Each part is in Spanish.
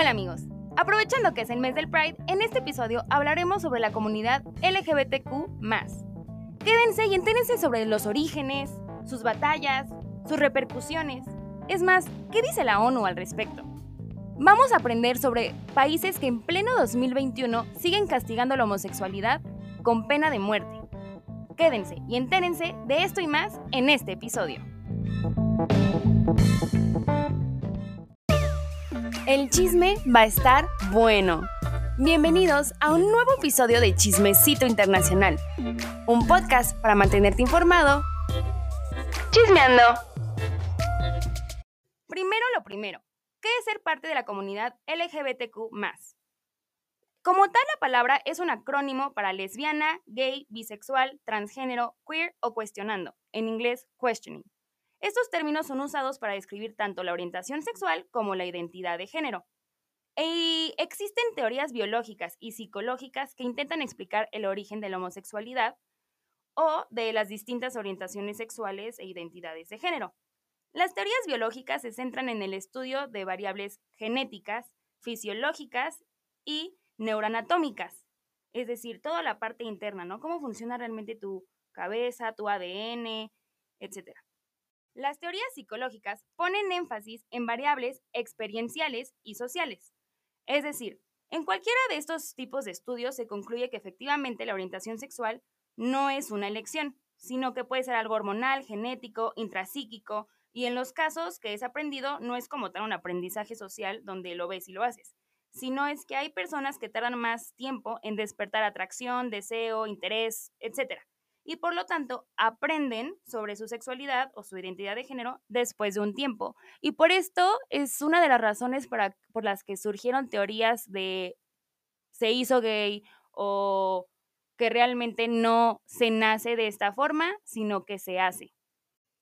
Hola amigos, aprovechando que es el mes del Pride, en este episodio hablaremos sobre la comunidad LGBTQ. Quédense y entérense sobre los orígenes, sus batallas, sus repercusiones. Es más, ¿qué dice la ONU al respecto? Vamos a aprender sobre países que en pleno 2021 siguen castigando la homosexualidad con pena de muerte. Quédense y entérense de esto y más en este episodio. El chisme va a estar bueno. Bienvenidos a un nuevo episodio de Chismecito Internacional, un podcast para mantenerte informado. Chismeando. Primero lo primero, ¿qué es ser parte de la comunidad LGBTQ? Como tal, la palabra es un acrónimo para lesbiana, gay, bisexual, transgénero, queer o cuestionando, en inglés questioning. Estos términos son usados para describir tanto la orientación sexual como la identidad de género. Existen teorías biológicas y psicológicas que intentan explicar el origen de la homosexualidad o de las distintas orientaciones sexuales e identidades de género. Las teorías biológicas se centran en el estudio de variables genéticas, fisiológicas y neuroanatómicas, es decir, toda la parte interna, ¿no? Cómo funciona realmente tu cabeza, tu ADN, etcétera. Las teorías psicológicas ponen énfasis en variables experienciales y sociales. Es decir, en cualquiera de estos tipos de estudios se concluye que efectivamente la orientación sexual no es una elección, sino que puede ser algo hormonal, genético, intrapsíquico, y en los casos que es aprendido no es como tal un aprendizaje social donde lo ves y lo haces, sino es que hay personas que tardan más tiempo en despertar atracción, deseo, interés, etc y por lo tanto aprenden sobre su sexualidad o su identidad de género después de un tiempo. Y por esto es una de las razones para, por las que surgieron teorías de se hizo gay o que realmente no se nace de esta forma, sino que se hace.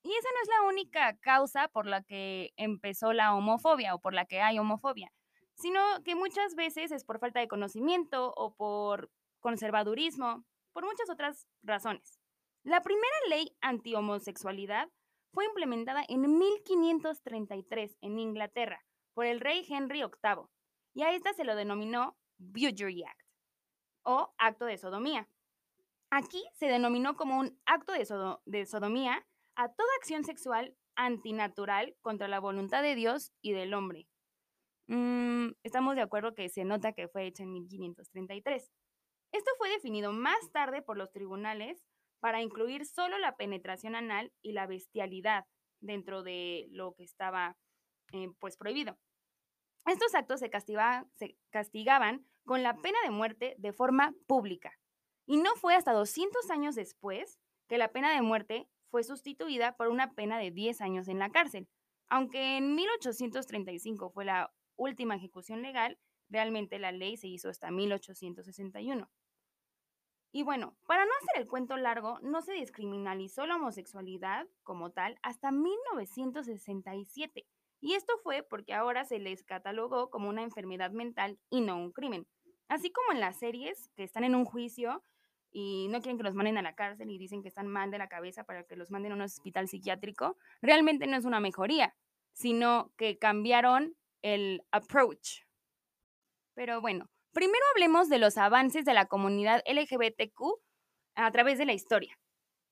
Y esa no es la única causa por la que empezó la homofobia o por la que hay homofobia, sino que muchas veces es por falta de conocimiento o por conservadurismo por muchas otras razones. La primera ley anti-homosexualidad fue implementada en 1533 en Inglaterra por el rey Henry VIII y a esta se lo denominó Butchery Act o acto de sodomía. Aquí se denominó como un acto de, sodomía a toda acción sexual antinatural contra la voluntad de Dios y del hombre. Mm, estamos de acuerdo que se nota que fue hecho en 1533. Esto fue definido más tarde por los tribunales para incluir solo la penetración anal y la bestialidad dentro de lo que estaba eh, pues prohibido. Estos actos se, se castigaban con la pena de muerte de forma pública. Y no fue hasta 200 años después que la pena de muerte fue sustituida por una pena de 10 años en la cárcel. Aunque en 1835 fue la última ejecución legal, realmente la ley se hizo hasta 1861. Y bueno, para no hacer el cuento largo, no se descriminalizó la homosexualidad como tal hasta 1967. Y esto fue porque ahora se les catalogó como una enfermedad mental y no un crimen. Así como en las series que están en un juicio y no quieren que los manden a la cárcel y dicen que están mal de la cabeza para que los manden a un hospital psiquiátrico, realmente no es una mejoría, sino que cambiaron el approach. Pero bueno, Primero hablemos de los avances de la comunidad LGBTQ a través de la historia.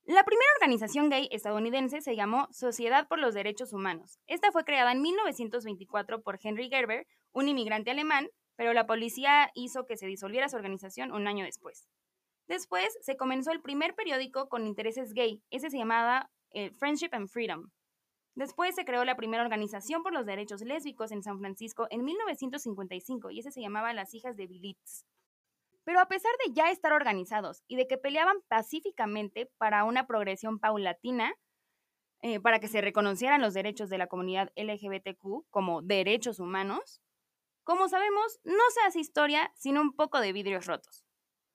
La primera organización gay estadounidense se llamó Sociedad por los Derechos Humanos. Esta fue creada en 1924 por Henry Gerber, un inmigrante alemán, pero la policía hizo que se disolviera su organización un año después. Después se comenzó el primer periódico con intereses gay, ese se llamaba eh, Friendship and Freedom. Después se creó la primera organización por los derechos lésbicos en San Francisco en 1955 y ese se llamaba Las Hijas de Bilitz. Pero a pesar de ya estar organizados y de que peleaban pacíficamente para una progresión paulatina, eh, para que se reconocieran los derechos de la comunidad LGBTQ como derechos humanos, como sabemos, no se hace historia sin un poco de vidrios rotos.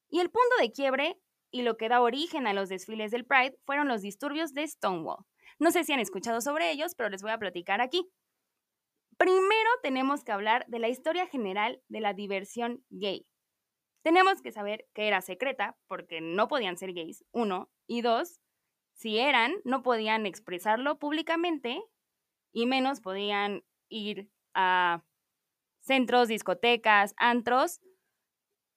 Y el punto de quiebre y lo que da origen a los desfiles del Pride fueron los disturbios de Stonewall, no sé si han escuchado sobre ellos, pero les voy a platicar aquí. Primero tenemos que hablar de la historia general de la diversión gay. Tenemos que saber que era secreta porque no podían ser gays, uno, y dos, si eran, no podían expresarlo públicamente y menos podían ir a centros, discotecas, antros,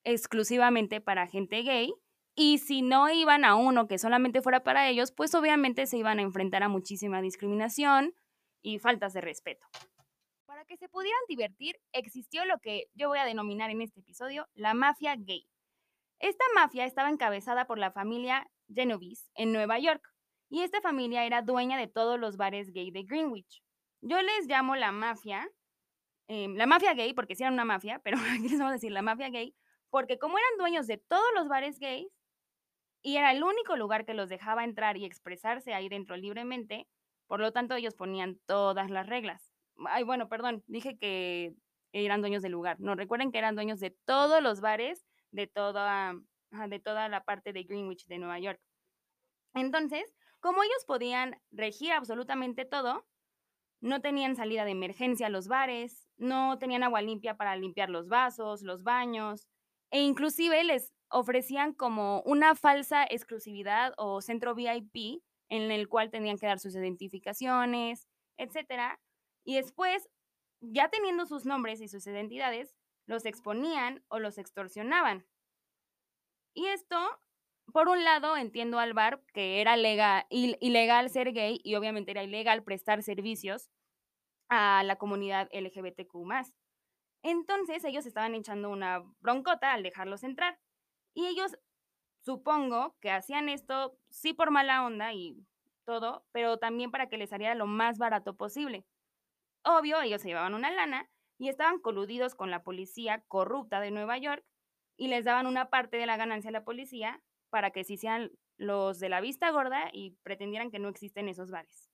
exclusivamente para gente gay. Y si no iban a uno que solamente fuera para ellos, pues obviamente se iban a enfrentar a muchísima discriminación y faltas de respeto. Para que se pudieran divertir, existió lo que yo voy a denominar en este episodio la mafia gay. Esta mafia estaba encabezada por la familia Genovese en Nueva York, y esta familia era dueña de todos los bares gay de Greenwich. Yo les llamo la mafia, em, la mafia gay, porque sí eran una mafia, pero aquí les vamos a decir la mafia gay, porque como eran dueños de todos los bares gays, y era el único lugar que los dejaba entrar y expresarse ahí dentro libremente, por lo tanto ellos ponían todas las reglas. Ay, bueno, perdón, dije que eran dueños del lugar. No, recuerden que eran dueños de todos los bares de toda, de toda la parte de Greenwich de Nueva York. Entonces, como ellos podían regir absolutamente todo, no tenían salida de emergencia los bares, no tenían agua limpia para limpiar los vasos, los baños, e inclusive les ofrecían como una falsa exclusividad o centro VIP en el cual tenían que dar sus identificaciones, etcétera. Y después, ya teniendo sus nombres y sus identidades, los exponían o los extorsionaban. Y esto, por un lado, entiendo al bar que era legal, ilegal ser gay y obviamente era ilegal prestar servicios a la comunidad LGBTQ. Entonces ellos estaban echando una broncota al dejarlos entrar. Y ellos, supongo que hacían esto sí por mala onda y todo, pero también para que les saliera lo más barato posible. Obvio, ellos se llevaban una lana y estaban coludidos con la policía corrupta de Nueva York y les daban una parte de la ganancia a la policía para que se hicieran los de la vista gorda y pretendieran que no existen esos bares.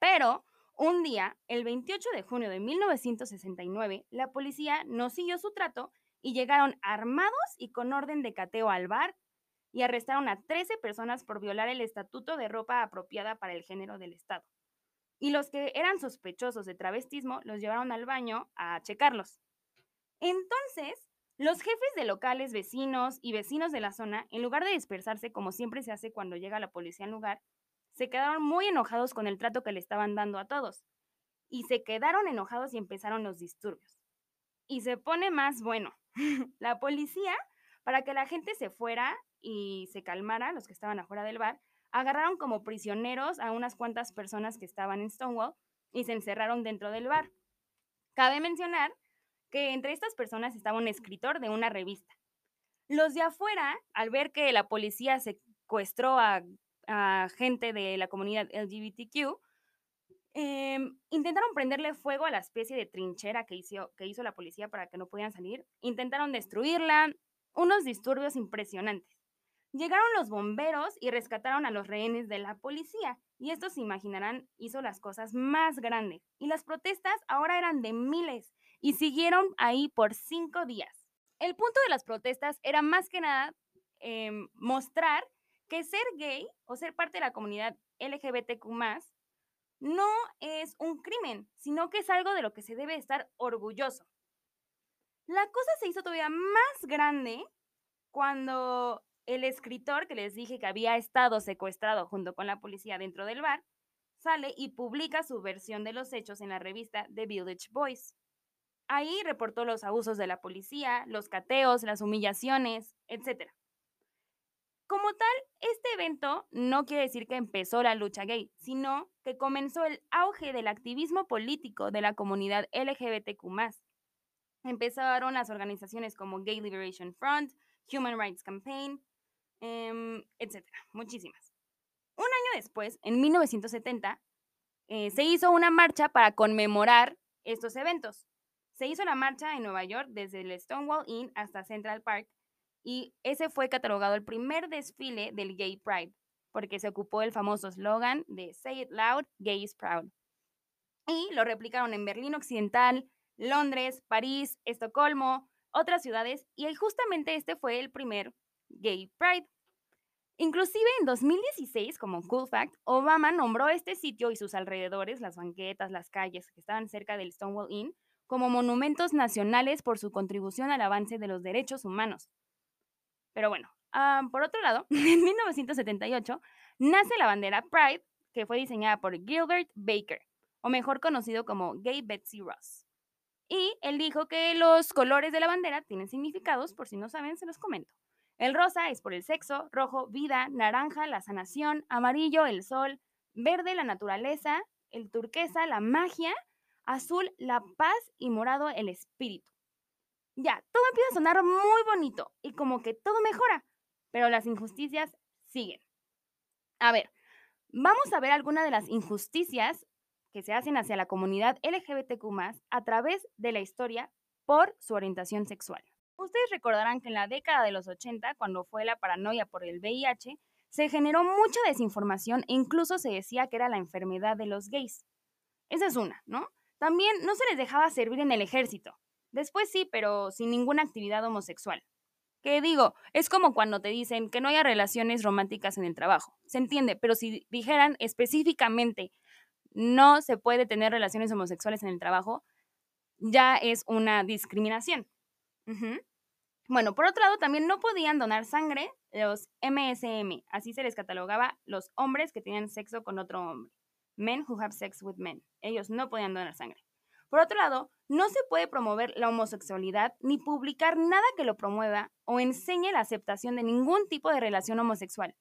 Pero un día, el 28 de junio de 1969, la policía no siguió su trato y llegaron armados y con orden de cateo al bar y arrestaron a 13 personas por violar el estatuto de ropa apropiada para el género del Estado y los que eran sospechosos de travestismo los llevaron al baño a checarlos. Entonces, los jefes de locales, vecinos y vecinos de la zona, en lugar de dispersarse como siempre se hace cuando llega la policía al lugar, se quedaron muy enojados con el trato que le estaban dando a todos. Y se quedaron enojados y empezaron los disturbios. Y se pone más bueno. La policía, para que la gente se fuera y se calmara, los que estaban afuera del bar, agarraron como prisioneros a unas cuantas personas que estaban en Stonewall y se encerraron dentro del bar. Cabe mencionar que entre estas personas estaba un escritor de una revista. Los de afuera, al ver que la policía secuestró a, gente de la comunidad LGBTQ, em, intentaron prenderle fuego a la especie de trinchera que hizo, que hizo la policía para que no pudieran salir. Intentaron destruirla, unos disturbios impresionantes. Llegaron los bomberos y rescataron a los rehenes de la policía. Y esto se imaginarán, hizo las cosas más grandes. Y las protestas ahora eran de miles y siguieron ahí por cinco días. El punto de las protestas era más que nada em, mostrar que ser gay o ser parte de la comunidad LGBTQ no es un crimen, sino que es algo de lo que se debe estar orgulloso. La cosa se hizo todavía más grande cuando el escritor que les dije que había estado secuestrado junto con la policía dentro del bar, sale y publica su versión de los hechos en la revista The Village Boys. Ahí reportó los abusos de la policía, los cateos, las humillaciones, etc. Como tal, este evento no quiere decir que empezó la lucha gay, sino que comenzó el auge del activismo político de la comunidad LGBTQ. Empezaron las organizaciones como Gay Liberation Front, Human Rights Campaign, Em, etcétera, muchísimas. Un año después, en 1970, eh, se hizo una marcha para conmemorar estos eventos. Se hizo la marcha en Nueva York desde el Stonewall Inn hasta Central Park y ese fue catalogado el primer desfile del Gay Pride, porque se ocupó el famoso slogan de Say It Loud, Gay is Proud. Y lo replicaron en Berlín Occidental, Londres, París, Estocolmo, otras ciudades, y justamente este fue el primer Gay Pride. Inclusive en 2016, como cool fact, Obama nombró este sitio y sus alrededores, las banquetas, las calles que estaban cerca del Stonewall Inn, como monumentos nacionales por su contribución al avance de los derechos humanos. Pero bueno, ah, por otro lado, en 1978 nace la bandera Pride, que fue diseñada por Gilbert Baker, o mejor conocido como Gay Betsy Ross. Y él dijo que los colores de la bandera tienen significados, por si no saben, se los comento. El rosa es por el sexo, rojo, vida, naranja, la sanación, amarillo, el sol, verde, la naturaleza, el turquesa, la magia, azul, la paz y morado, el espíritu. Ya, todo empieza a sonar muy bonito y como que todo mejora, pero las injusticias siguen. A ver, vamos a ver algunas de las injusticias que se hacen hacia la comunidad LGBTQ a través de la historia por su orientación sexual. Ustedes recordarán que en la década de los 80, cuando fue la paranoia por el VIH, se generó mucha desinformación e incluso se decía que era la enfermedad de los gays. Esa es una, ¿no? También no se les dejaba servir en el ejército. Después sí, pero sin ninguna actividad homosexual. ¿Qué digo? Es como cuando te dicen que no haya relaciones románticas en el trabajo. Se entiende, pero si dijeran específicamente no se puede tener relaciones homosexuales en el trabajo, ya es una discriminación. Bueno, por otro lado, también no podían donar sangre los MSM, así se les catalogaba los hombres que tenían sexo con otro hombre. Men who have sex with men. Ellos no podían donar sangre. Por otro lado, no se puede promover la homosexualidad ni publicar nada que lo promueva o enseñe la aceptación de ningún tipo de relación homosexual.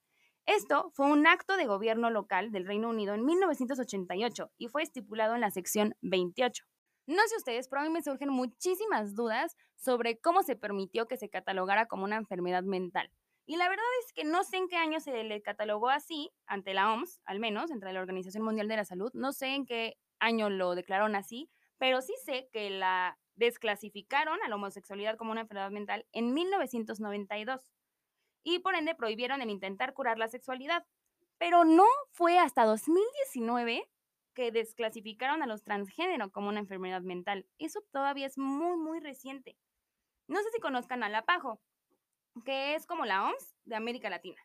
Esto fue un acto de gobierno local del Reino Unido en 1988 y fue estipulado en la sección 28. No sé ustedes, pero a mí me surgen muchísimas dudas sobre cómo se permitió que se catalogara como una enfermedad mental. Y la verdad es que no sé en qué año se le catalogó así, ante la OMS, al menos, entre la Organización Mundial de la Salud. No sé en qué año lo declararon así, pero sí sé que la desclasificaron a la homosexualidad como una enfermedad mental en 1992 y por ende prohibieron el intentar curar la sexualidad. Pero no fue hasta 2019 que desclasificaron a los transgénero como una enfermedad mental. Eso todavía es muy, muy reciente. No sé si conozcan a la PAJO, que es como la OMS de América Latina.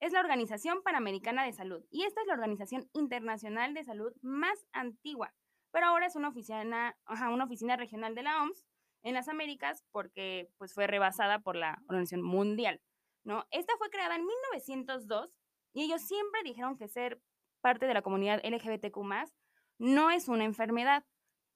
Es la Organización Panamericana de Salud y esta es la organización internacional de salud más antigua, pero ahora es una oficina, una oficina regional de la OMS en las Américas porque pues, fue rebasada por la Organización Mundial. ¿no? Esta fue creada en 1902 y ellos siempre dijeron que ser parte de la comunidad LGBTQ no es una enfermedad,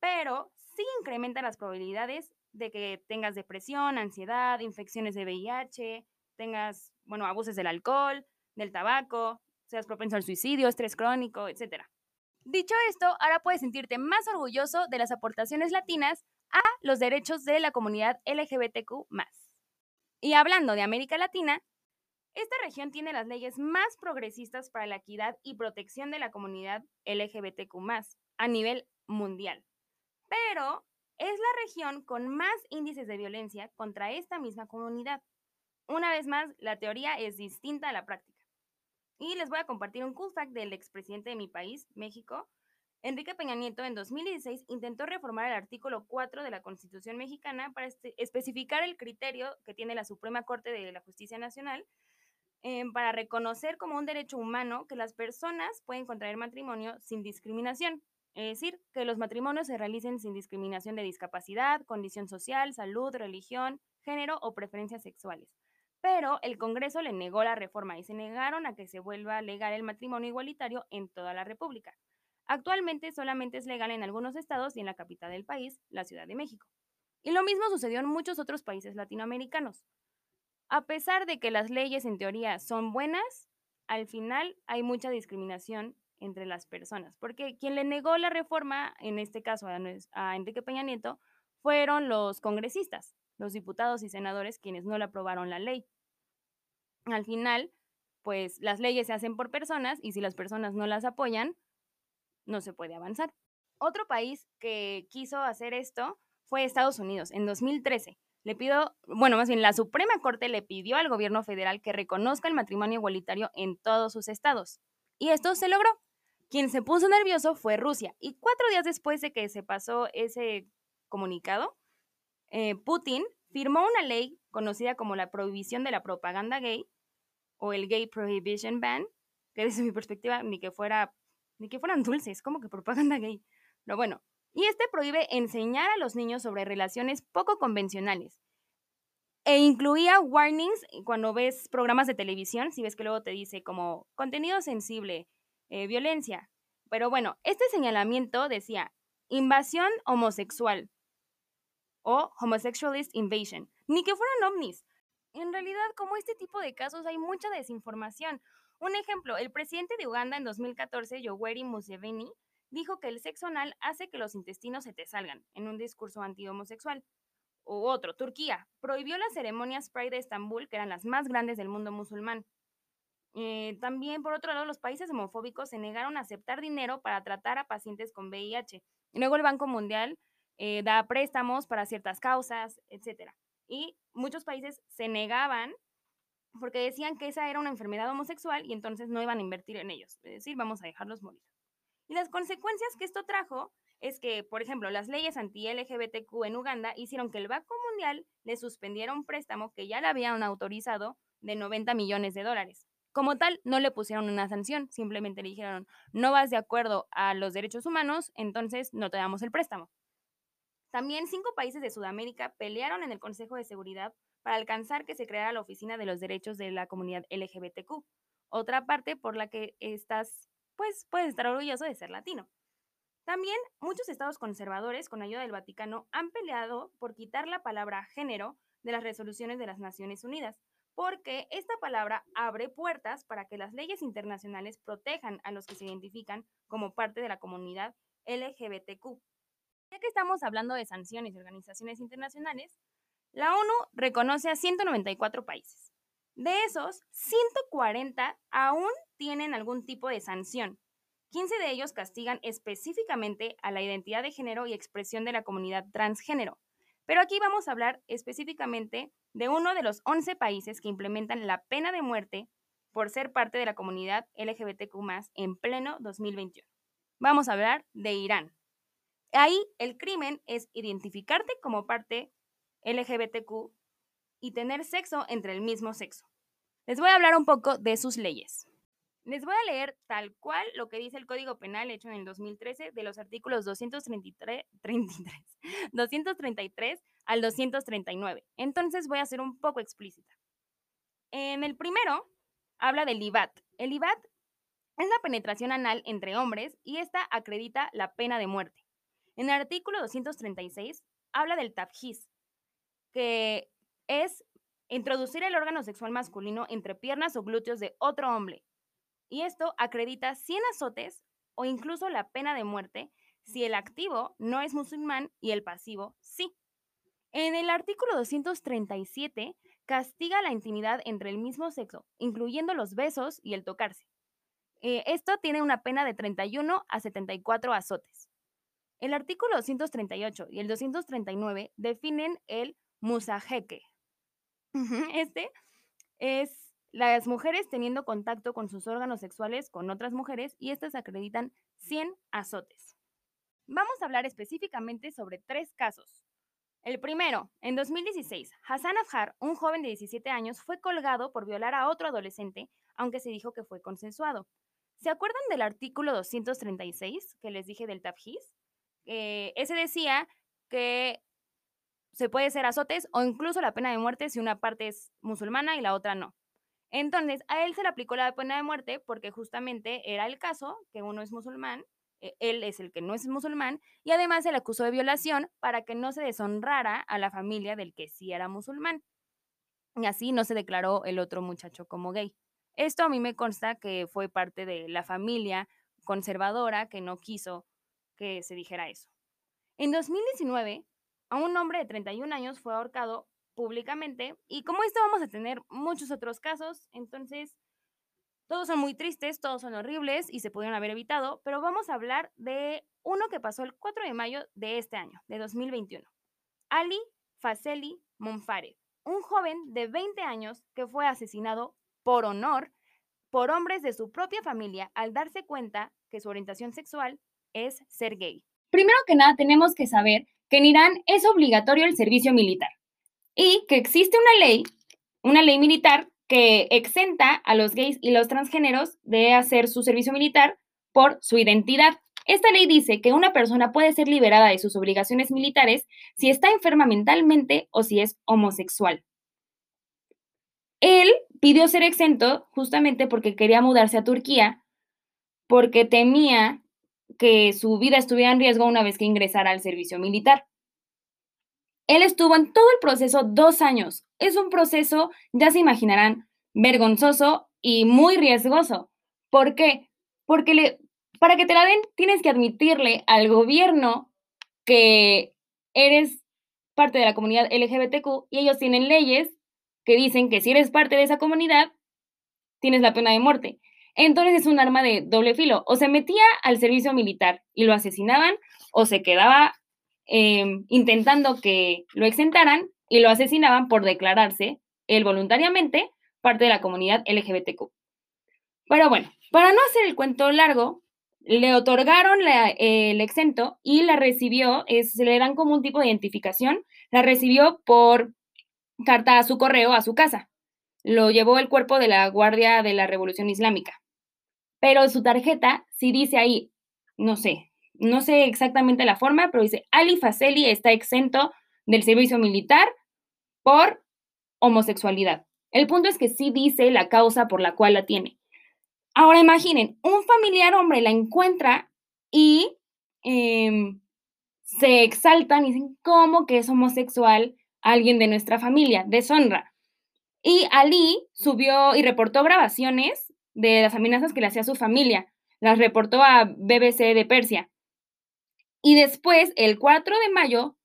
pero sí incrementa las probabilidades de que tengas depresión, ansiedad, infecciones de VIH, tengas, bueno, abuses del alcohol, del tabaco, seas propenso al suicidio, estrés crónico, etc. Dicho esto, ahora puedes sentirte más orgulloso de las aportaciones latinas a los derechos de la comunidad LGBTQ. Y hablando de América Latina, esta región tiene las leyes más progresistas para la equidad y protección de la comunidad LGBTQ a nivel mundial. Pero es la región con más índices de violencia contra esta misma comunidad. Una vez más, la teoría es distinta a la práctica. Y les voy a compartir un cool fact del expresidente de mi país, México. Enrique Peña Nieto en 2016 intentó reformar el artículo 4 de la Constitución mexicana para este, especificar el criterio que tiene la Suprema Corte de la Justicia Nacional Em, para reconocer como un derecho humano que las personas pueden contraer matrimonio sin discriminación. Es decir, que los matrimonios se realicen sin discriminación de discapacidad, condición social, salud, religión, género o preferencias sexuales. Pero el Congreso le negó la reforma y se negaron a que se vuelva legal el matrimonio igualitario en toda la República. Actualmente solamente es legal en algunos estados y en la capital del país, la Ciudad de México. Y lo mismo sucedió en muchos otros países latinoamericanos. A pesar de que las leyes en teoría son buenas, al final hay mucha discriminación entre las personas, porque quien le negó la reforma, en este caso a, Enrique Peña Nieto, fueron los congresistas, los diputados y senadores quienes no le aprobaron la ley. Al final, pues las leyes se hacen por personas y si las personas no las apoyan, no se puede avanzar. Otro país que quiso hacer esto fue Estados Unidos en 2013 le pido, bueno, más bien la Suprema Corte le pidió al gobierno federal que reconozca el matrimonio igualitario en todos sus estados. Y esto se logró. Quien se puso nervioso fue Rusia. Y cuatro días después de que se pasó ese comunicado, eh, Putin firmó una ley conocida como la prohibición de la propaganda gay o el Gay Prohibition Ban, que desde mi perspectiva ni que fuera ni que fueran dulces, como que propaganda gay. Pero bueno, y este prohíbe enseñar a los niños sobre relaciones poco convencionales. E incluía warnings cuando ves programas de televisión, si ves que luego te dice como contenido sensible, eh, violencia. Pero bueno, este señalamiento decía invasión homosexual, o homosexualist invasion, ni que fueran ovnis. En realidad, como este tipo de casos, hay mucha desinformación. Un ejemplo, el presidente de Uganda en 2014, Yoweri Museveni, dijo que el sexo anal hace que los intestinos se te salgan, en un discurso anti-homosexual. O otro, Turquía, prohibió las ceremonias Pride de Estambul, que eran las más grandes del mundo musulmán. Eh, también, por otro lado, los países homofóbicos se negaron a aceptar dinero para tratar a pacientes con VIH. Luego el Banco Mundial eh, da préstamos para ciertas causas, etc. Y muchos países se negaban porque decían que esa era una enfermedad homosexual y entonces no iban a invertir en ellos. Es decir, vamos a dejarlos morir. Y las consecuencias que esto trajo es que, por ejemplo, las leyes anti-LGBTQ en Uganda hicieron que el Banco Mundial le suspendiera un préstamo que ya le habían autorizado de 90 millones de dólares. Como tal, no le pusieron una sanción, simplemente le dijeron, no vas de acuerdo a los derechos humanos, entonces no te damos el préstamo. También cinco países de Sudamérica pelearon en el Consejo de Seguridad para alcanzar que se creara la Oficina de los Derechos de la Comunidad LGBTQ, otra parte por la que estás, pues puedes estar orgulloso de ser latino. También muchos estados conservadores, con ayuda del Vaticano, han peleado por quitar la palabra género de las resoluciones de las Naciones Unidas, porque esta palabra abre puertas para que las leyes internacionales protejan a los que se identifican como parte de la comunidad LGBTQ. Ya que estamos hablando de sanciones y organizaciones internacionales, la ONU reconoce a 194 países. De esos, 140 aún tienen algún tipo de sanción. 15 de ellos castigan específicamente a la identidad de género y expresión de la comunidad transgénero. Pero aquí vamos a hablar específicamente de uno de los 11 países que implementan la pena de muerte por ser parte de la comunidad LGBTQ en pleno 2021. Vamos a hablar de Irán. Ahí el crimen es identificarte como parte LGBTQ y tener sexo entre el mismo sexo. Les voy a hablar un poco de sus leyes. Les voy a leer tal cual lo que dice el Código Penal hecho en el 2013 de los artículos 233, 233 al 239. Entonces voy a ser un poco explícita. En el primero habla del IBAT. El IBAT es la penetración anal entre hombres y esta acredita la pena de muerte. En el artículo 236 habla del tabjis, que es introducir el órgano sexual masculino entre piernas o glúteos de otro hombre. Y esto acredita 100 azotes o incluso la pena de muerte si el activo no es musulmán y el pasivo sí. En el artículo 237 castiga la intimidad entre el mismo sexo, incluyendo los besos y el tocarse. Eh, esto tiene una pena de 31 a 74 azotes. El artículo 238 y el 239 definen el musajeque. Este es las mujeres teniendo contacto con sus órganos sexuales con otras mujeres y estas acreditan 100 azotes. Vamos a hablar específicamente sobre tres casos. El primero, en 2016, Hassan Afjar, un joven de 17 años, fue colgado por violar a otro adolescente, aunque se dijo que fue consensuado. ¿Se acuerdan del artículo 236 que les dije del tabjis? Eh, ese decía que se puede ser azotes o incluso la pena de muerte si una parte es musulmana y la otra no. Entonces, a él se le aplicó la pena de muerte porque justamente era el caso que uno es musulmán, eh, él es el que no es musulmán, y además se le acusó de violación para que no se deshonrara a la familia del que sí era musulmán. Y así no se declaró el otro muchacho como gay. Esto a mí me consta que fue parte de la familia conservadora que no quiso que se dijera eso. En 2019, a un hombre de 31 años fue ahorcado públicamente y como esto vamos a tener muchos otros casos, entonces todos son muy tristes, todos son horribles y se pudieron haber evitado, pero vamos a hablar de uno que pasó el 4 de mayo de este año, de 2021. Ali Faseli Monfared, un joven de 20 años que fue asesinado por honor por hombres de su propia familia al darse cuenta que su orientación sexual es ser gay? Primero que nada, tenemos que saber que en Irán es obligatorio el servicio militar y que existe una ley, una ley militar que exenta a los gays y los transgéneros de hacer su servicio militar por su identidad. Esta ley dice que una persona puede ser liberada de sus obligaciones militares si está enferma mentalmente o si es homosexual. Él pidió ser exento justamente porque quería mudarse a Turquía, porque temía que su vida estuviera en riesgo una vez que ingresara al servicio militar. Él estuvo en todo el proceso dos años. Es un proceso, ya se imaginarán, vergonzoso y muy riesgoso. ¿Por qué? Porque para que te la den tienes que admitirle al gobierno que eres parte de la comunidad LGBTQ y ellos tienen leyes que dicen que si eres parte de esa comunidad, tienes la pena de muerte. Entonces es un arma de doble filo. O se metía al servicio militar y lo asesinaban, o se quedaba em, intentando que lo exentaran y lo asesinaban por declararse él voluntariamente parte de la comunidad LGBTQ. Pero bueno, para no hacer el cuento largo, le otorgaron el exento y la recibió, se le dan como un tipo de identificación, la recibió por carta a su correo a su casa. Lo llevó el cuerpo de la Guardia de la Revolución Islámica. Pero su tarjeta sí dice ahí, no sé, no sé exactamente la forma, pero dice, Ali Faseli está exento del servicio militar por homosexualidad. El punto es que sí dice la causa por la cual la tiene. Ahora imaginen, un familiar hombre la encuentra y em, se exaltan y dicen, ¿cómo que es homosexual alguien de nuestra familia? Deshonra. Y Ali subió y reportó grabaciones de las amenazas que le hacía su familia. Las reportó a BBC de Persia. Y después, el 4 de mayo,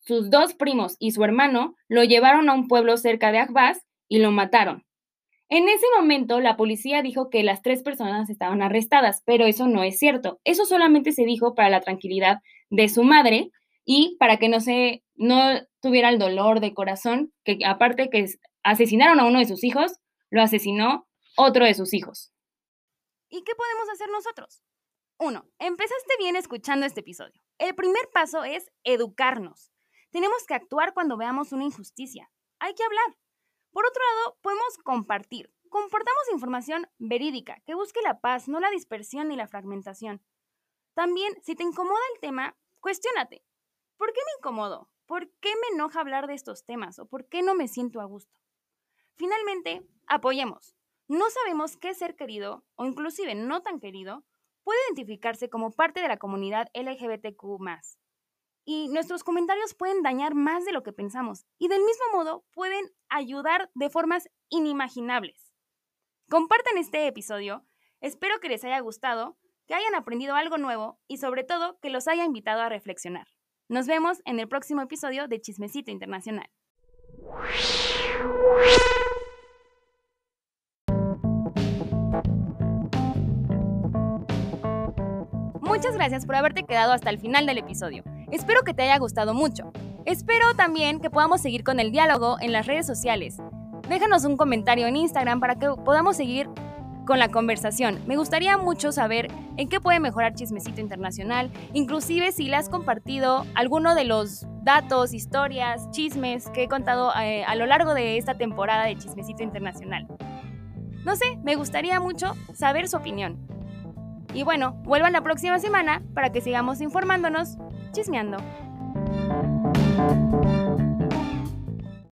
sus dos primos y su hermano lo llevaron a un pueblo cerca de Ahvaz y lo mataron. En ese momento, la policía dijo que las tres personas estaban arrestadas, pero eso no es cierto. Eso solamente se dijo para la tranquilidad de su madre y para que no se no tuviera el dolor de corazón que aparte que asesinaron a uno de sus hijos, lo asesinó otro de sus hijos. ¿Y qué podemos hacer nosotros? Uno, empezaste bien escuchando este episodio. El primer paso es educarnos. Tenemos que actuar cuando veamos una injusticia. Hay que hablar. Por otro lado, podemos compartir. Comportamos información verídica que busque la paz, no la dispersión ni la fragmentación. También, si te incomoda el tema, cuestiónate. ¿Por qué me incomodo? ¿Por qué me enoja hablar de estos temas? ¿O por qué no me siento a gusto? Finalmente, apoyemos. No sabemos qué ser querido, o inclusive no tan querido, puede identificarse como parte de la comunidad LGBTQ y nuestros comentarios pueden dañar más de lo que pensamos y del mismo modo pueden ayudar de formas inimaginables. Compartan este episodio, espero que les haya gustado, que hayan aprendido algo nuevo y sobre todo que los haya invitado a reflexionar. Nos vemos en el próximo episodio de Chismecito Internacional. Muchas gracias por haberte quedado hasta el final del episodio. Espero que te haya gustado mucho. Espero también que podamos seguir con el diálogo en las redes sociales. Déjanos un comentario en Instagram para que podamos seguir con la conversación. Me gustaría mucho saber en qué puede mejorar Chismecito Internacional, inclusive si le has compartido alguno de los datos, historias, chismes que he contado eh, a lo largo de esta temporada de Chismecito Internacional. No sé, me gustaría mucho saber su opinión. Y bueno, vuelvan la próxima semana para que sigamos informándonos chismeando.